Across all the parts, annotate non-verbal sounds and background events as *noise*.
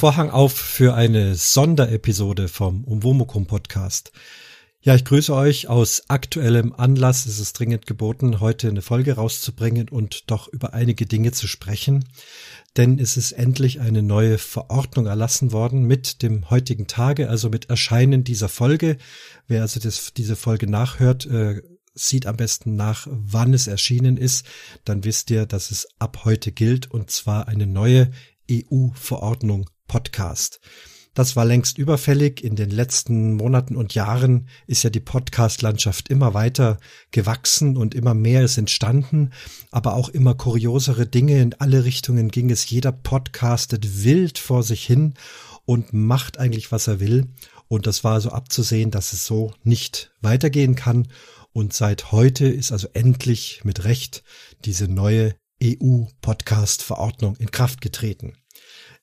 Vorhang auf für eine Sonderepisode vom Umwomukum Podcast. Ja, ich grüße euch aus aktuellem Anlass. Es ist dringend geboten, heute eine Folge rauszubringen und doch über einige Dinge zu sprechen. Denn es ist endlich eine neue Verordnung erlassen worden mit dem heutigen Tage, also mit Erscheinen dieser Folge. Wer also das, diese Folge nachhört, äh, sieht am besten nach, wann es erschienen ist. Dann wisst ihr, dass es ab heute gilt und zwar eine neue EU-Verordnung Podcast. Das war längst überfällig. In den letzten Monaten und Jahren ist ja die Podcast-Landschaft immer weiter gewachsen und immer mehr ist entstanden, aber auch immer kuriosere Dinge. In alle Richtungen ging es. Jeder podcastet wild vor sich hin und macht eigentlich, was er will. Und das war so abzusehen, dass es so nicht weitergehen kann. Und seit heute ist also endlich mit Recht diese neue EU-Podcast-Verordnung in Kraft getreten.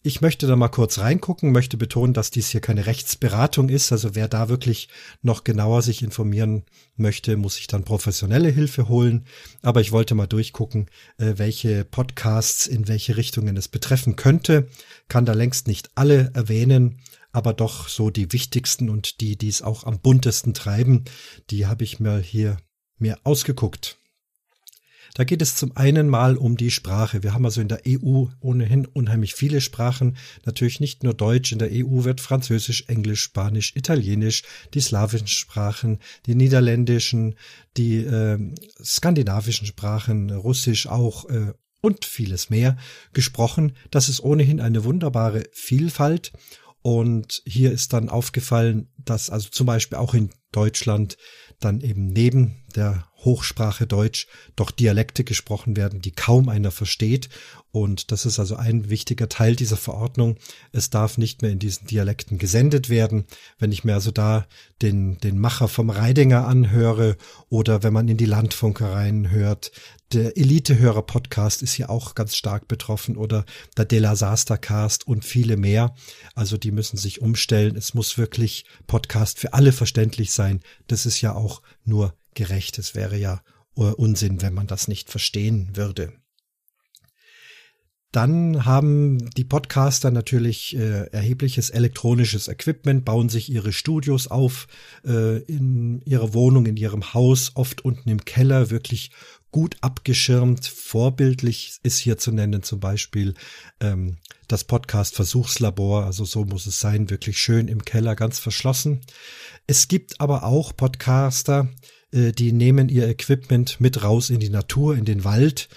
Ich möchte da mal kurz reingucken, möchte betonen, dass dies hier keine Rechtsberatung ist. Also wer da wirklich noch genauer sich informieren möchte, muss sich dann professionelle Hilfe holen. Aber ich wollte mal durchgucken, äh, welche Podcasts in welche Richtungen es betreffen könnte. Kann da längst nicht alle erwähnen, aber doch so die wichtigsten und die, die es auch am buntesten treiben, die habe ich mir hier mir ausgeguckt. Da geht es zum einen mal um die Sprache. Wir haben also in der EU ohnehin unheimlich viele Sprachen. Natürlich nicht nur Deutsch. In der EU wird Französisch, Englisch, Spanisch, Italienisch, die slawischen Sprachen, die niederländischen, die äh, skandinavischen Sprachen, Russisch auch äh, und vieles mehr gesprochen. Das ist ohnehin eine wunderbare Vielfalt. Und hier ist dann aufgefallen, dass also zum Beispiel auch in Deutschland dann eben neben der Hochsprache Deutsch doch Dialekte gesprochen werden, die kaum einer versteht. Und das ist also ein wichtiger Teil dieser Verordnung. Es darf nicht mehr in diesen Dialekten gesendet werden. Wenn ich mir also da den, den Macher vom Reidinger anhöre oder wenn man in die Landfunkereien hört, der Elitehörer-Podcast ist hier auch ganz stark betroffen oder der Della Sastercast und viele mehr. Also die müssen sich umstellen. Es muss wirklich Podcast für alle verständlich sein. Das ist ja auch nur gerecht. Es wäre ja Unsinn, wenn man das nicht verstehen würde. Dann haben die Podcaster natürlich äh, erhebliches elektronisches Equipment, bauen sich ihre Studios auf äh, in ihrer Wohnung, in ihrem Haus, oft unten im Keller, wirklich gut abgeschirmt. Vorbildlich ist hier zu nennen zum Beispiel ähm, das Podcast Versuchslabor, also so muss es sein, wirklich schön im Keller, ganz verschlossen. Es gibt aber auch Podcaster, die nehmen ihr Equipment mit raus in die Natur, in den Wald.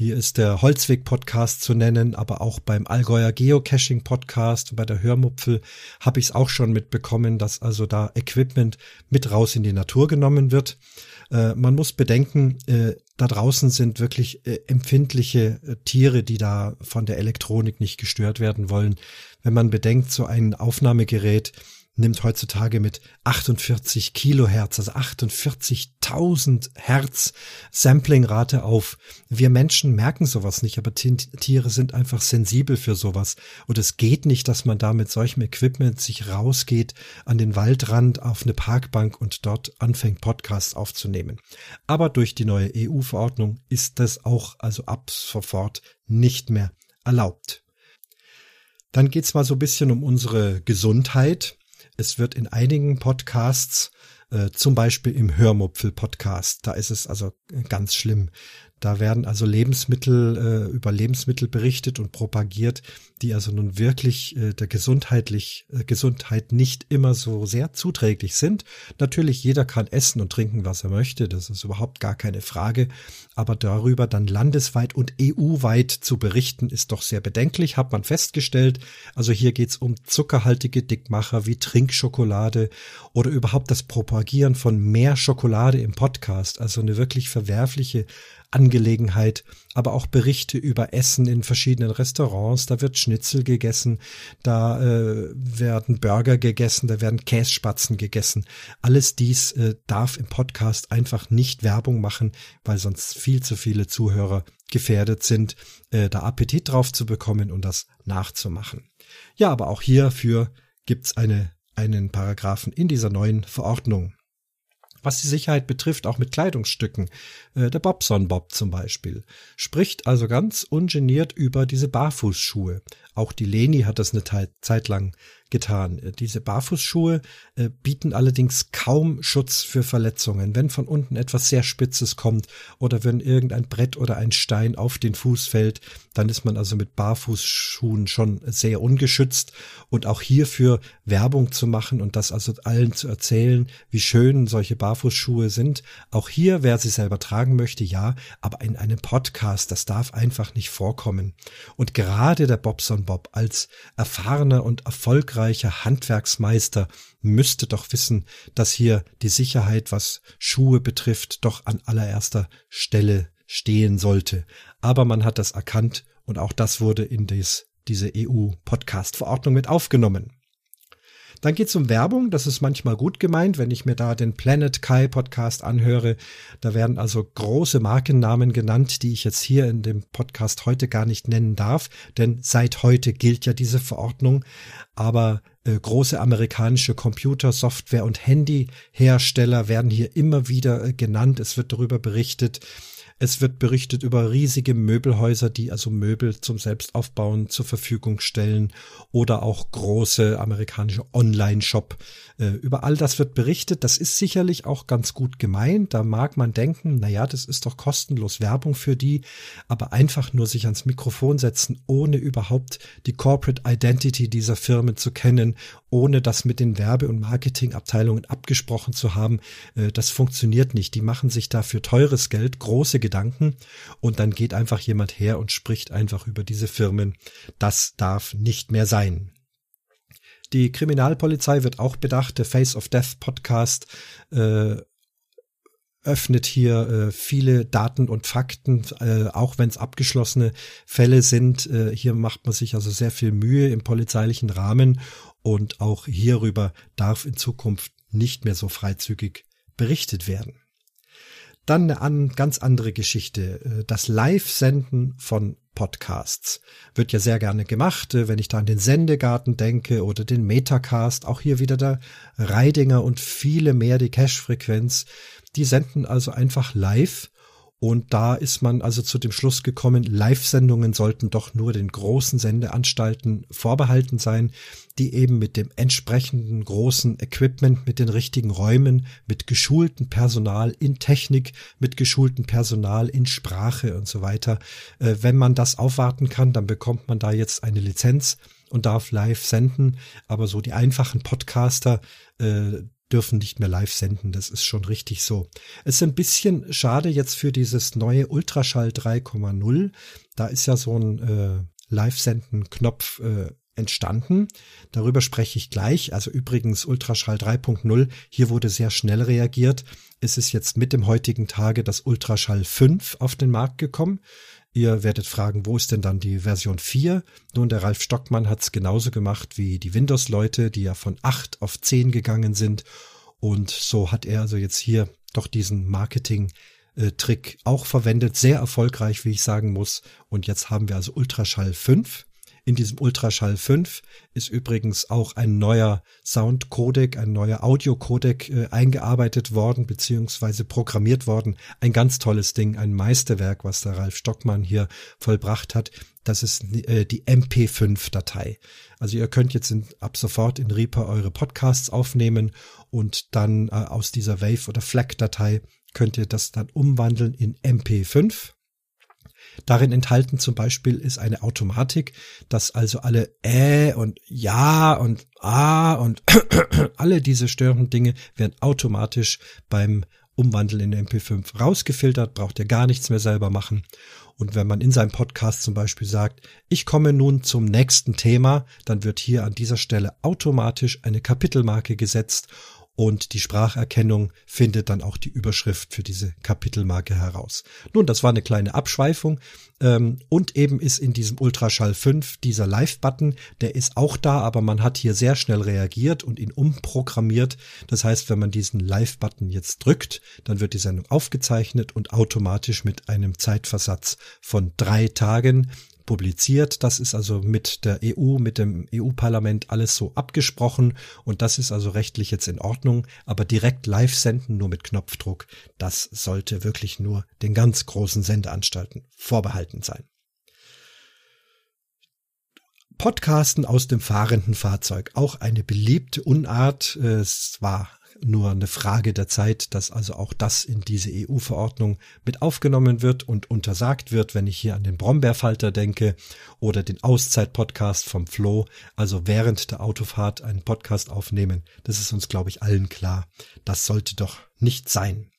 Hier ist der Holzweg-Podcast zu nennen, aber auch beim Allgäuer Geocaching-Podcast, bei der Hörmupfel habe ich es auch schon mitbekommen, dass also da Equipment mit raus in die Natur genommen wird. Äh, man muss bedenken, äh, da draußen sind wirklich äh, empfindliche äh, Tiere, die da von der Elektronik nicht gestört werden wollen. Wenn man bedenkt, so ein Aufnahmegerät nimmt heutzutage mit 48 Kilohertz, also 48.000 Hertz Samplingrate auf. Wir Menschen merken sowas nicht, aber Tiere sind einfach sensibel für sowas. Und es geht nicht, dass man da mit solchem Equipment sich rausgeht an den Waldrand auf eine Parkbank und dort anfängt, Podcasts aufzunehmen. Aber durch die neue EU-Verordnung ist das auch also ab sofort nicht mehr erlaubt. Dann geht's mal so ein bisschen um unsere Gesundheit. Es wird in einigen Podcasts, äh, zum Beispiel im Hörmupfel-Podcast, da ist es also ganz schlimm. Da werden also Lebensmittel äh, über Lebensmittel berichtet und propagiert, die also nun wirklich äh, der gesundheitlich äh, Gesundheit nicht immer so sehr zuträglich sind. Natürlich jeder kann essen und trinken, was er möchte, das ist überhaupt gar keine Frage, aber darüber dann landesweit und EU-weit zu berichten ist doch sehr bedenklich, hat man festgestellt. Also hier geht's um zuckerhaltige Dickmacher wie Trinkschokolade oder überhaupt das Propagieren von mehr Schokolade im Podcast, also eine wirklich verwerfliche Angelegenheit, aber auch Berichte über Essen in verschiedenen Restaurants. Da wird Schnitzel gegessen, da äh, werden Burger gegessen, da werden Kässpatzen gegessen. Alles dies äh, darf im Podcast einfach nicht Werbung machen, weil sonst viel zu viele Zuhörer gefährdet sind, äh, da Appetit drauf zu bekommen und das nachzumachen. Ja, aber auch hierfür gibt's eine, einen Paragraphen in dieser neuen Verordnung. Was die Sicherheit betrifft, auch mit Kleidungsstücken. Äh, der Bobson Bob zum Beispiel spricht also ganz ungeniert über diese Barfußschuhe. Auch die Leni hat das eine Zeit lang getan. Äh, diese Barfußschuhe äh, bieten allerdings kaum Schutz für Verletzungen. Wenn von unten etwas sehr Spitzes kommt oder wenn irgendein Brett oder ein Stein auf den Fuß fällt, dann ist man also mit Barfußschuhen schon sehr ungeschützt. Und auch hierfür Werbung zu machen und das also allen zu erzählen, wie schön solche Barfußschuhe sind. Auch hier, wer sie selber tragen möchte, ja, aber in einem Podcast, das darf einfach nicht vorkommen. Und gerade der Bobson Bob als erfahrener und erfolgreicher Handwerksmeister müsste doch wissen, dass hier die Sicherheit, was Schuhe betrifft, doch an allererster Stelle stehen sollte. Aber man hat das erkannt und auch das wurde in des, diese EU-Podcast-Verordnung mit aufgenommen. Dann geht's um Werbung. Das ist manchmal gut gemeint, wenn ich mir da den Planet Kai Podcast anhöre. Da werden also große Markennamen genannt, die ich jetzt hier in dem Podcast heute gar nicht nennen darf, denn seit heute gilt ja diese Verordnung. Aber äh, große amerikanische Computer, Software und Handyhersteller werden hier immer wieder äh, genannt. Es wird darüber berichtet, es wird berichtet über riesige Möbelhäuser, die also Möbel zum Selbstaufbauen zur Verfügung stellen oder auch große amerikanische Online-Shop. Äh, über all das wird berichtet. Das ist sicherlich auch ganz gut gemeint. Da mag man denken, na ja, das ist doch kostenlos Werbung für die, aber einfach nur sich ans Mikrofon setzen, ohne überhaupt die Corporate Identity dieser Firmen zu kennen, ohne das mit den Werbe- und Marketingabteilungen abgesprochen zu haben, äh, das funktioniert nicht. Die machen sich dafür teures Geld, große Gedanken und dann geht einfach jemand her und spricht einfach über diese Firmen. Das darf nicht mehr sein. Die Kriminalpolizei wird auch bedacht. Der Face of Death Podcast äh, öffnet hier äh, viele Daten und Fakten, äh, auch wenn es abgeschlossene Fälle sind. Äh, hier macht man sich also sehr viel Mühe im polizeilichen Rahmen und auch hierüber darf in Zukunft nicht mehr so freizügig berichtet werden. Dann eine an, ganz andere Geschichte. Äh, das Live-Senden von Podcasts wird ja sehr gerne gemacht. Äh, wenn ich da an den Sendegarten denke oder den Metacast, auch hier wieder der Reidinger und viele mehr die Cash-Frequenz. Die senden also einfach live und da ist man also zu dem Schluss gekommen, Live-Sendungen sollten doch nur den großen Sendeanstalten vorbehalten sein, die eben mit dem entsprechenden großen Equipment, mit den richtigen Räumen, mit geschultem Personal in Technik, mit geschultem Personal in Sprache und so weiter. Äh, wenn man das aufwarten kann, dann bekommt man da jetzt eine Lizenz und darf live senden. Aber so die einfachen Podcaster, äh, dürfen nicht mehr live senden. Das ist schon richtig so. Es ist ein bisschen schade jetzt für dieses neue Ultraschall 3,0. Da ist ja so ein äh, Live-Senden-Knopf äh, entstanden. Darüber spreche ich gleich. Also übrigens Ultraschall 3.0. Hier wurde sehr schnell reagiert. Es ist jetzt mit dem heutigen Tage das Ultraschall 5 auf den Markt gekommen. Ihr werdet fragen, wo ist denn dann die Version 4? Nun, der Ralf Stockmann hat es genauso gemacht wie die Windows-Leute, die ja von 8 auf 10 gegangen sind. Und so hat er also jetzt hier doch diesen Marketing-Trick auch verwendet. Sehr erfolgreich, wie ich sagen muss. Und jetzt haben wir also Ultraschall 5. In diesem Ultraschall 5 ist übrigens auch ein neuer Soundcodec, ein neuer Audiocodec äh, eingearbeitet worden beziehungsweise programmiert worden. Ein ganz tolles Ding, ein Meisterwerk, was der Ralf Stockmann hier vollbracht hat. Das ist äh, die MP5-Datei. Also ihr könnt jetzt in, ab sofort in Reaper eure Podcasts aufnehmen und dann äh, aus dieser Wave- oder FLAC-Datei könnt ihr das dann umwandeln in MP5 Darin enthalten zum Beispiel ist eine Automatik, dass also alle äh und ja und ah und *clears throat* alle diese störenden Dinge werden automatisch beim Umwandeln in MP5 rausgefiltert, braucht ihr gar nichts mehr selber machen. Und wenn man in seinem Podcast zum Beispiel sagt, ich komme nun zum nächsten Thema, dann wird hier an dieser Stelle automatisch eine Kapitelmarke gesetzt und die Spracherkennung findet dann auch die Überschrift für diese Kapitelmarke heraus. Nun, das war eine kleine Abschweifung ähm, und eben ist in diesem Ultraschall 5 dieser Live-Button, der ist auch da, aber man hat hier sehr schnell reagiert und ihn umprogrammiert. Das heißt, wenn man diesen Live-Button jetzt drückt, dann wird die Sendung aufgezeichnet und automatisch mit einem Zeitversatz von drei Tagen publiziert. Das ist also mit der EU, mit dem EU-Parlament alles so abgesprochen und das ist also rechtlich jetzt in Ordnung. Aber direkt live senden, nur mit Knopfdruck, das sollte wirklich nur den ganz großen Sendeanstalten vorbehalten sein. Podcasten aus dem fahrenden Fahrzeug, auch eine beliebte Unart. Es war nur eine Frage der Zeit, dass also auch das in diese EU-Verordnung mit aufgenommen wird und untersagt wird, wenn ich hier an den Brombeerfalter denke oder den Auszeit-Podcast vom Flo, also während der Autofahrt einen Podcast aufnehmen. Das ist uns, glaube ich, allen klar. Das sollte doch nicht sein.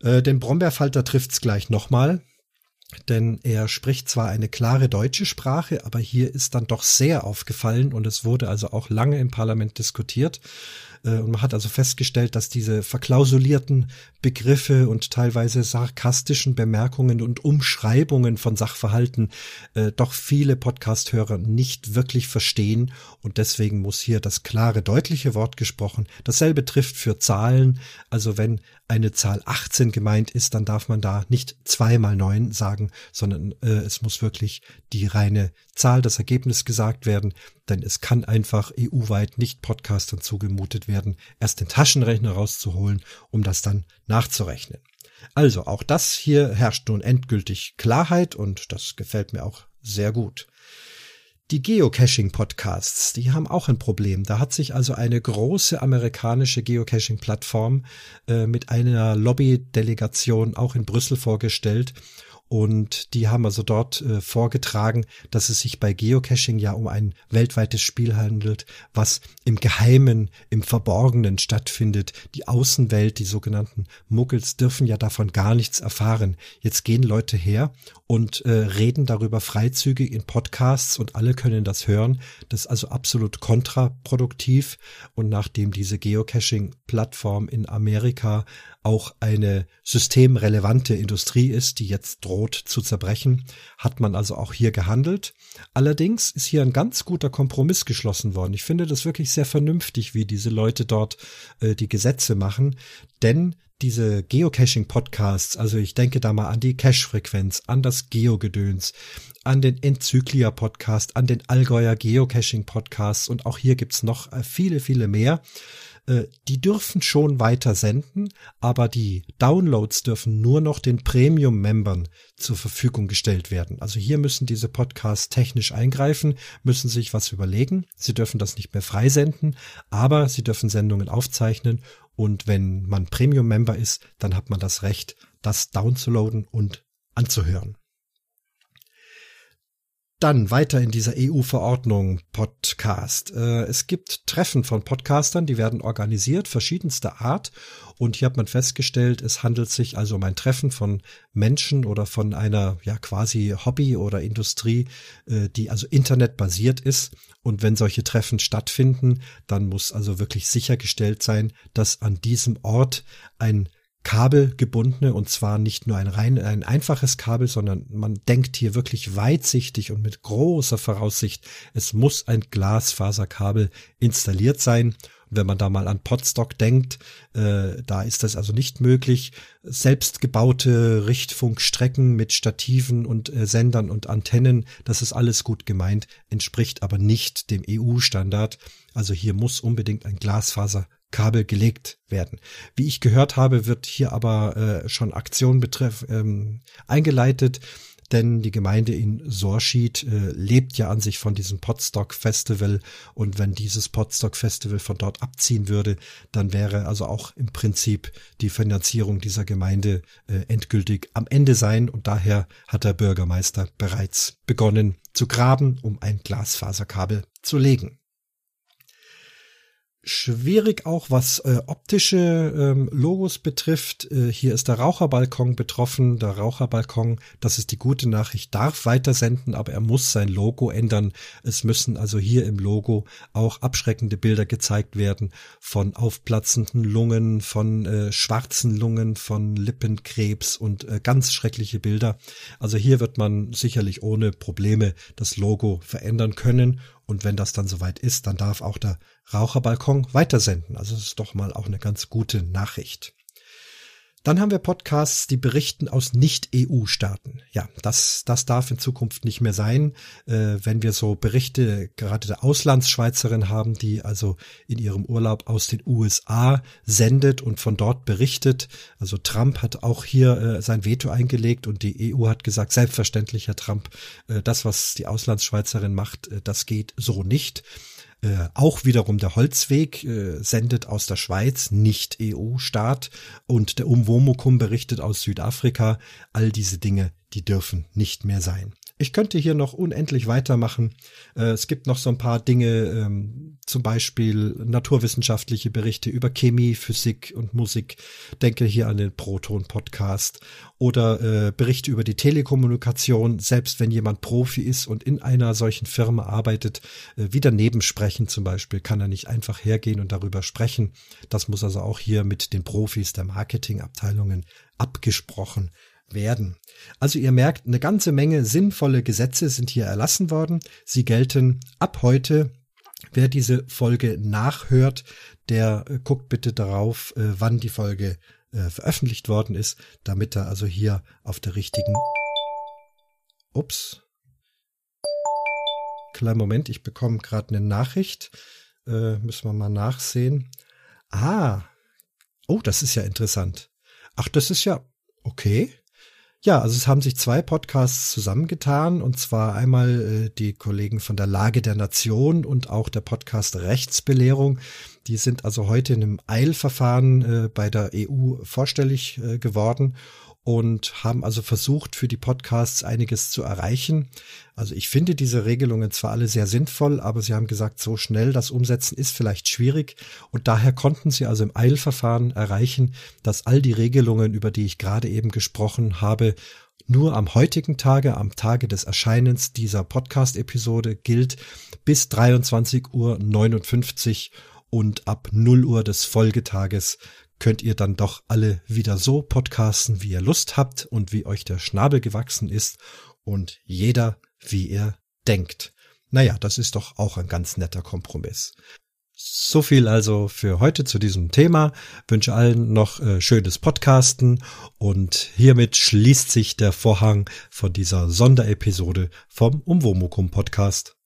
Äh, den Brombeerfalter trifft's gleich nochmal denn er spricht zwar eine klare deutsche Sprache, aber hier ist dann doch sehr aufgefallen und es wurde also auch lange im Parlament diskutiert, und man hat also festgestellt, dass diese verklausulierten Begriffe und teilweise sarkastischen Bemerkungen und Umschreibungen von Sachverhalten äh, doch viele Podcasthörer nicht wirklich verstehen und deswegen muss hier das klare, deutliche Wort gesprochen. Dasselbe trifft für Zahlen. Also wenn eine Zahl 18 gemeint ist, dann darf man da nicht zweimal neun sagen, sondern äh, es muss wirklich die reine Zahl, das Ergebnis gesagt werden, denn es kann einfach EU-weit nicht Podcastern zugemutet werden, erst den Taschenrechner rauszuholen, um das dann nachzurechnen. Also auch das hier herrscht nun endgültig Klarheit und das gefällt mir auch sehr gut. Die Geocaching-Podcasts, die haben auch ein Problem. Da hat sich also eine große amerikanische Geocaching-Plattform äh, mit einer Lobby-Delegation auch in Brüssel vorgestellt und die haben also dort äh, vorgetragen, dass es sich bei Geocaching ja um ein weltweites Spiel handelt, was im Geheimen, im Verborgenen stattfindet. Die Außenwelt, die sogenannten Muggels dürfen ja davon gar nichts erfahren. Jetzt gehen Leute her und äh, reden darüber freizügig in Podcasts und alle können das hören. Das ist also absolut kontraproduktiv. Und nachdem diese Geocaching-Plattform in Amerika auch eine systemrelevante Industrie ist, die jetzt droht zu zerbrechen, hat man also auch hier gehandelt. Allerdings ist hier ein ganz guter Kompromiss geschlossen worden. Ich finde das wirklich sehr vernünftig, wie diese Leute dort äh, die Gesetze machen, denn diese Geocaching-Podcasts, also ich denke da mal an die Cache-Frequenz, an das Geo-Gedöns, an den Enzyklia-Podcast, an den Allgäuer Geocaching-Podcasts und auch hier gibt's noch äh, viele, viele mehr. Äh, die dürfen schon weiter senden, aber die Downloads dürfen nur noch den Premium-Membern zur Verfügung gestellt werden. Also hier müssen diese Podcasts technisch eingreifen, müssen sich was überlegen. Sie dürfen das nicht mehr freisenden, aber sie dürfen Sendungen aufzeichnen und wenn man Premium-Member ist, dann hat man das Recht, das downzuladen und anzuhören. Dann weiter in dieser EU-Verordnung Podcast. Äh, es gibt Treffen von Podcastern, die werden organisiert, verschiedenster Art. Und hier hat man festgestellt, es handelt sich also um ein Treffen von Menschen oder von einer ja quasi Hobby oder Industrie, äh, die also internetbasiert ist. Und wenn solche Treffen stattfinden, dann muss also wirklich sichergestellt sein, dass an diesem Ort ein kabelgebundene und zwar nicht nur ein rein ein einfaches Kabel, sondern man denkt hier wirklich weitsichtig und mit großer Voraussicht. Es muss ein Glasfaserkabel installiert sein. Wenn man da mal an Podstock denkt, äh, da ist das also nicht möglich. Selbstgebaute Richtfunkstrecken mit Stativen und äh, Sendern und Antennen, das ist alles gut gemeint, entspricht aber nicht dem EU-Standard. Also hier muss unbedingt ein Glasfaser Kabel gelegt werden. Wie ich gehört habe, wird hier aber äh, schon Aktion betreff ähm, eingeleitet, denn die Gemeinde in Sorschied äh, lebt ja an sich von diesem Potstock Festival und wenn dieses Potstock Festival von dort abziehen würde, dann wäre also auch im Prinzip die Finanzierung dieser Gemeinde äh, endgültig am Ende sein und daher hat der Bürgermeister bereits begonnen zu graben, um ein Glasfaserkabel zu legen schwierig auch, was äh, optische ähm, Logos betrifft. Äh, hier ist der Raucherbalkon betroffen. Der Raucherbalkon, das ist die gute Nachricht, darf weitersenden, aber er muss sein Logo ändern. Es müssen also hier im Logo auch abschreckende Bilder gezeigt werden von aufplatzenden Lungen, von äh, schwarzen Lungen, von Lippenkrebs und äh, ganz schreckliche Bilder. Also hier wird man sicherlich ohne Probleme das Logo verändern können und wenn das dann soweit ist, dann darf auch der Raucherbalkon weitersenden. Also das ist doch mal auch eine ganz gute Nachricht. Dann haben wir Podcasts, die berichten aus Nicht-EU-Staaten. Ja, das, das darf in Zukunft nicht mehr sein, äh, wenn wir so Berichte gerade der Auslandsschweizerin haben, die also in ihrem Urlaub aus den USA sendet und von dort berichtet. Also Trump hat auch hier äh, sein Veto eingelegt und die EU hat gesagt, selbstverständlich, Herr Trump, äh, das, was die Auslandsschweizerin macht, äh, das geht so nicht. Äh, auch wiederum der Holzweg äh, sendet aus der Schweiz, nicht EU-Staat, und der Umwomukum berichtet aus Südafrika. All diese Dinge, die dürfen nicht mehr sein. Ich könnte hier noch unendlich weitermachen. Äh, es gibt noch so ein paar Dinge, ähm, zum Beispiel naturwissenschaftliche Berichte über Chemie, Physik und Musik. Denke hier an den Proton-Podcast oder äh, Berichte über die Telekommunikation. Selbst wenn jemand Profi ist und in einer solchen Firma arbeitet, äh, wieder nebensprechen zum Beispiel, kann er nicht einfach hergehen und darüber sprechen. Das muss also auch hier mit den Profis der Marketingabteilungen abgesprochen werden. Also ihr merkt, eine ganze Menge sinnvolle Gesetze sind hier erlassen worden. Sie gelten ab heute. Wer diese Folge nachhört, der äh, guckt bitte darauf, äh, wann die Folge äh, veröffentlicht worden ist, damit er also hier auf der richtigen Ups. Kleinen Moment, ich bekomme gerade eine Nachricht. Müssen wir mal nachsehen. Ah. Oh, das ist ja interessant. Ach, das ist ja okay. Ja, also es haben sich zwei Podcasts zusammengetan und zwar einmal äh, die Kollegen von der Lage der Nation und auch der Podcast Rechtsbelehrung. Die sind also heute in einem Eilverfahren äh, bei der EU vorstellig äh, geworden und haben also versucht, für die Podcasts einiges zu erreichen. Also ich finde diese Regelungen zwar alle sehr sinnvoll, aber sie haben gesagt, so schnell das Umsetzen ist vielleicht schwierig und daher konnten sie also im Eilverfahren erreichen, dass all die Regelungen, über die ich gerade eben gesprochen habe, nur am heutigen Tage, am Tage des Erscheinens dieser Podcast-Episode gilt bis 23 Uhr 59 und ab 0 Uhr des Folgetages könnt ihr dann doch alle wieder so podcasten, wie ihr Lust habt und wie euch der Schnabel gewachsen ist und jeder, wie er denkt. Naja, das ist doch auch ein ganz netter Kompromiss. So viel also für heute zu diesem Thema. Wünsche allen noch äh, schönes Podcasten und hiermit schließt sich der Vorhang von dieser Sonderepisode vom Umwomukum Podcast.